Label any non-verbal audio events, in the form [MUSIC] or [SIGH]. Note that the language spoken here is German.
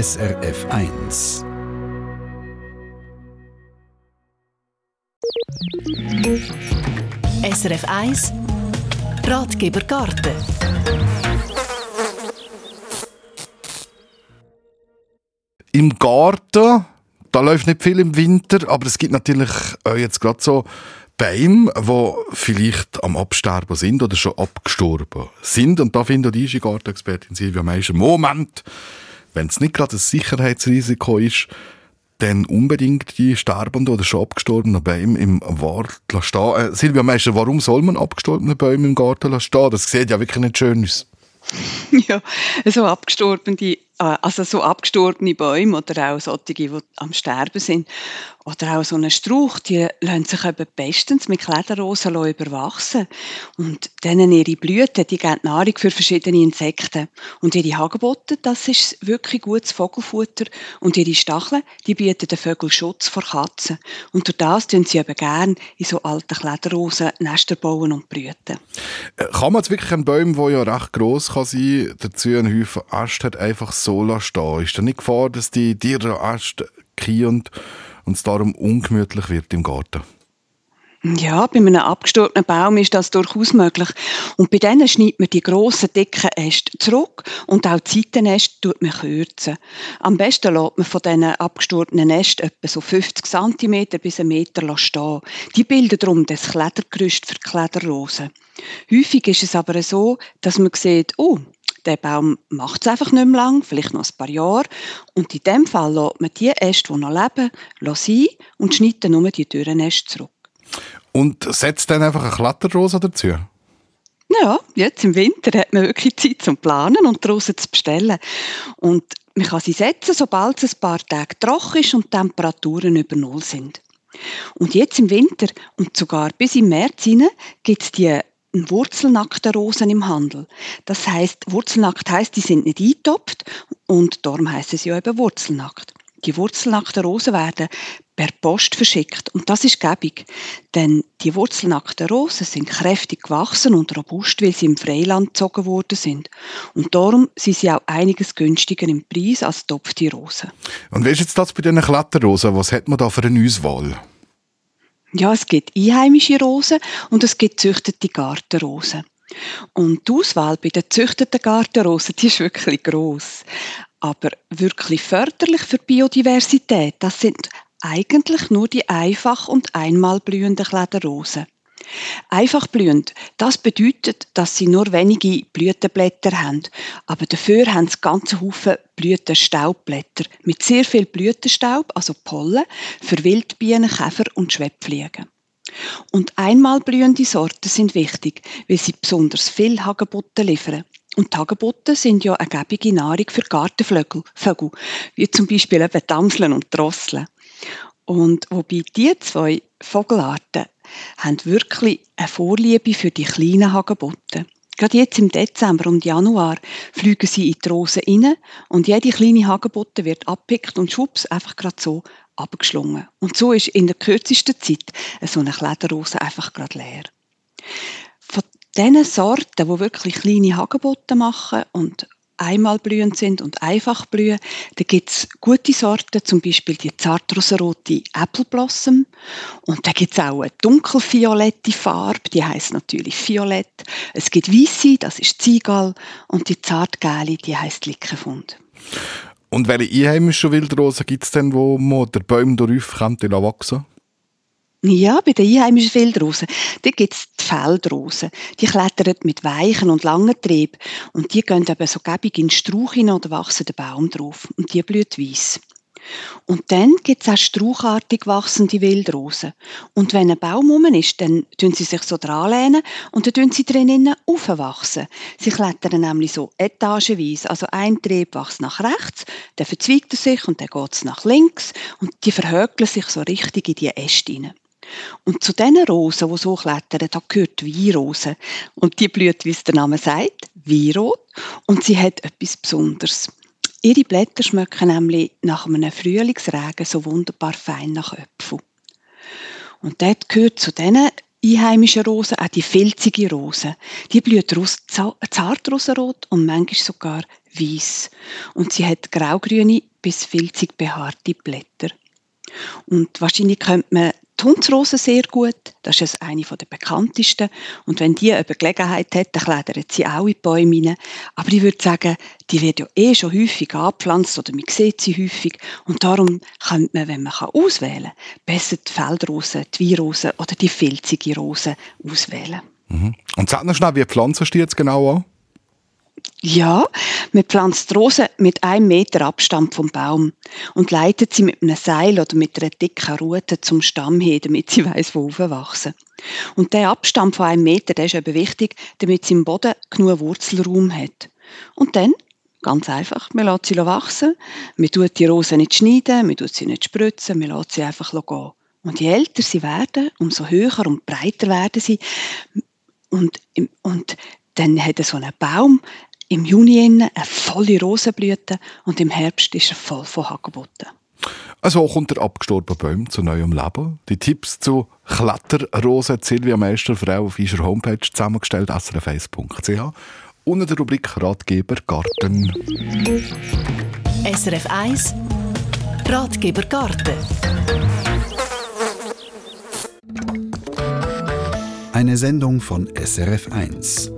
SRF 1. SRF 1 Ratgeber Garten Im Garten, da läuft nicht viel im Winter, aber es gibt natürlich auch jetzt gerade so Bäume, die vielleicht am Absterben sind oder schon abgestorben sind. Und da findet die Gartenexpertin Silvia Meischer, Moment, wenn es nicht gerade ein Sicherheitsrisiko ist, dann unbedingt die sterbenden oder schon abgestorbenen Bäume im Wald stehen. Äh, Silvia Meischer, warum soll man abgestorbene Bäume im Garten stehen? Das sieht ja wirklich nicht schön aus. [LAUGHS] Ja, so abgestorbene also so abgestorbene Bäume oder auch solche, die am Sterben sind. Oder auch so ein Strauch, die lassen sich eben bestens mit Klederrosen überwachsen. Und denen ihre Blüten, die geben Nahrung für verschiedene Insekten. Und ihre Hagebutten, das ist wirklich gutes Vogelfutter. Und ihre Stacheln, die bieten den Vögeln Schutz vor Katzen. Und durch das tun sie eben gerne in so alten Klederrosen Nester bauen und brüten. Äh, kann man jetzt wirklich einen Baum, der ja recht gross kann sein, dazu einen Haufen Ast hat, einfach so stehen? Ist da nicht Gefahr, dass die Tiere kriegen und es darum ungemütlich wird im Garten? Ja, bei einem abgestorbenen Baum ist das durchaus möglich. Und bei denen schneidet man die grossen, dicken Äste zurück und auch die Seitenäste tut man kürzen. Am besten lässt man von diesen abgestorbenen Ästen etwa so 50 cm bis 1 Meter stehen. Die bilden darum das Kledergerüst für die Klederrosen. Häufig ist es aber so, dass man sieht, oh, der Baum macht es einfach nicht mehr lang, vielleicht noch ein paar Jahre. Und in dem Fall lässt man die Äste, die noch leben, sein und schneidet nur die Dürrenäste zurück. Und setzt dann einfach eine Kletterrose dazu? Ja, jetzt im Winter hat man wirklich Zeit zum Planen und Rosen zu bestellen. Und man kann sie setzen, sobald es ein paar Tage trocken ist und die Temperaturen über Null sind. Und jetzt im Winter und sogar bis im März hinein gibt es die wurzelnackte Rosen im Handel. Das heißt, wurzelnackt heißt, die sind nicht eingetopft und darum heißt es ja eben wurzelnackt. Die wurzelnackten Rosen werden per Post verschickt und das ist gäbig, denn die wurzelnackten Rosen sind kräftig gewachsen und robust, weil sie im Freiland gezogen worden sind. Und darum sind sie auch einiges günstiger im Preis als topfte Rosen. Und wie ist jetzt das bei diesen Kletterrosen? Was hat man da für eine Auswahl? Ja, es gibt einheimische Rosen und es gibt züchtete Gartenrosen. Und die Auswahl bei den züchteten Gartenrosen, die ist wirklich gross. Aber wirklich förderlich für Biodiversität, das sind eigentlich nur die einfach und einmal blühenden Klederrosen. Einfach blühend, das bedeutet, dass sie nur wenige Blütenblätter haben, aber dafür haben sie ganze Haufen Blütenstaubblätter mit sehr viel Blütenstaub, also Pollen, für Wildbienen, Käfer und Schwebfliegen. Und einmal blühende Sorten sind wichtig, weil sie besonders viel Hagebutten liefern. Und Hagebutten sind ja eine gäbige Nahrung für Gartenvögel, Vögel, wie zum Beispiel eben Damseln und Drosseln. Und wobei die zwei Vogelarten haben wirklich eine Vorliebe für die kleinen Hagebutten. Gerade jetzt im Dezember und Januar fliegen sie in die Rosen rein und jede kleine Hagebutte wird abpickt und schwupps einfach gerade so abgeschlungen. Und so ist in der kürzesten Zeit so eine Klederrose einfach gerade leer. Von diesen Sorten, die wirklich kleine Hagebutten machen und einmal blühend sind und einfach blühen. Da gibt es gute Sorten, zum Beispiel die zartrosarote Apple Blossom. Und da gibt es auch eine dunkelviolette Farbe, die heißt natürlich Violett. Es gibt weiße, das ist Ziegel. Und die zartgelbe, die heißt Lickenfund. Und welche einheimischen Wildrosen gibt es denn, wo man der Bäume darauf wachsen kann? Ja, bei den einheimischen Wildrosen, da gibt es die Feldrosen. Die klettern mit weichen und langen Trieb und die gehen eben so gäbig in den Strauch hinein oder wachsen den Baum drauf und die blüht weiss. Und dann gibt es auch strauchartig wachsende Wildrosen. Und wenn ein Baum rum ist, dann tun sie sich so dranlehnen und dann tun sie drinnen aufwachsen. Sie klettern nämlich so etagenweise. Also ein Trieb wächst nach rechts, dann verzweigt er sich und dann geht es nach links und die verhökeln sich so richtig in die Äste hinein. Und zu diesen Rosen, die so klettern, da gehört Weinrose. Und die blüht, wie es der Name sagt, Weinrot. Und sie hat etwas Besonderes. Ihre Blätter schmecken nämlich nach einem Frühlingsregen so wunderbar fein nach Äpfel. Und dort gehört zu diesen einheimischen Rosen auch die filzige Rose. Die blüht zart rosenrot und manchmal sogar weiß. Und sie hat graugrüne bis filzig behaarte Blätter. Und wahrscheinlich könnte man die Hundsrose sehr gut, das ist eine der bekanntesten. Und wenn die eine Gelegenheit hat, dann klettert sie auch in die Bäume rein. Aber ich würde sagen, die wird ja eh schon häufig angepflanzt oder man sieht sie häufig. Und darum könnte man, wenn man auswählen kann, besser die Feldrose, die Weinrose oder die filzige Rose auswählen. Mhm. Und sag noch schnell, wie pflanzt du jetzt genau an? Ja, man pflanzt Rosen mit einem Meter Abstand vom Baum und leitet sie mit einem Seil oder mit einer dicken Rute zum Stamm hin, damit sie weiss, wo wachsen. Und der Abstand von einem Meter, der ist eben wichtig, damit sie im Boden genug Wurzelraum hat. Und dann, ganz einfach, man lässt sie wachsen, man tut die Rosen nicht schneiden, man tut sie nicht spritzen, man lässt sie einfach gehen. Und je älter sie werden, umso höher und breiter werden sie. Und, und dann hat so ein Baum im Juni eine volle Rosenblüte und im Herbst ist er voll von Hagebutten. Also kommt der abgestorbene Baum zu neuem Leben. Die Tipps zu Kletterrosen hat Silvia Meister, auf unserer Homepage zusammengestellt, srf1.ch. Unter der Rubrik Ratgeber Garten. SRF 1 Ratgeber Garten. Eine Sendung von SRF 1.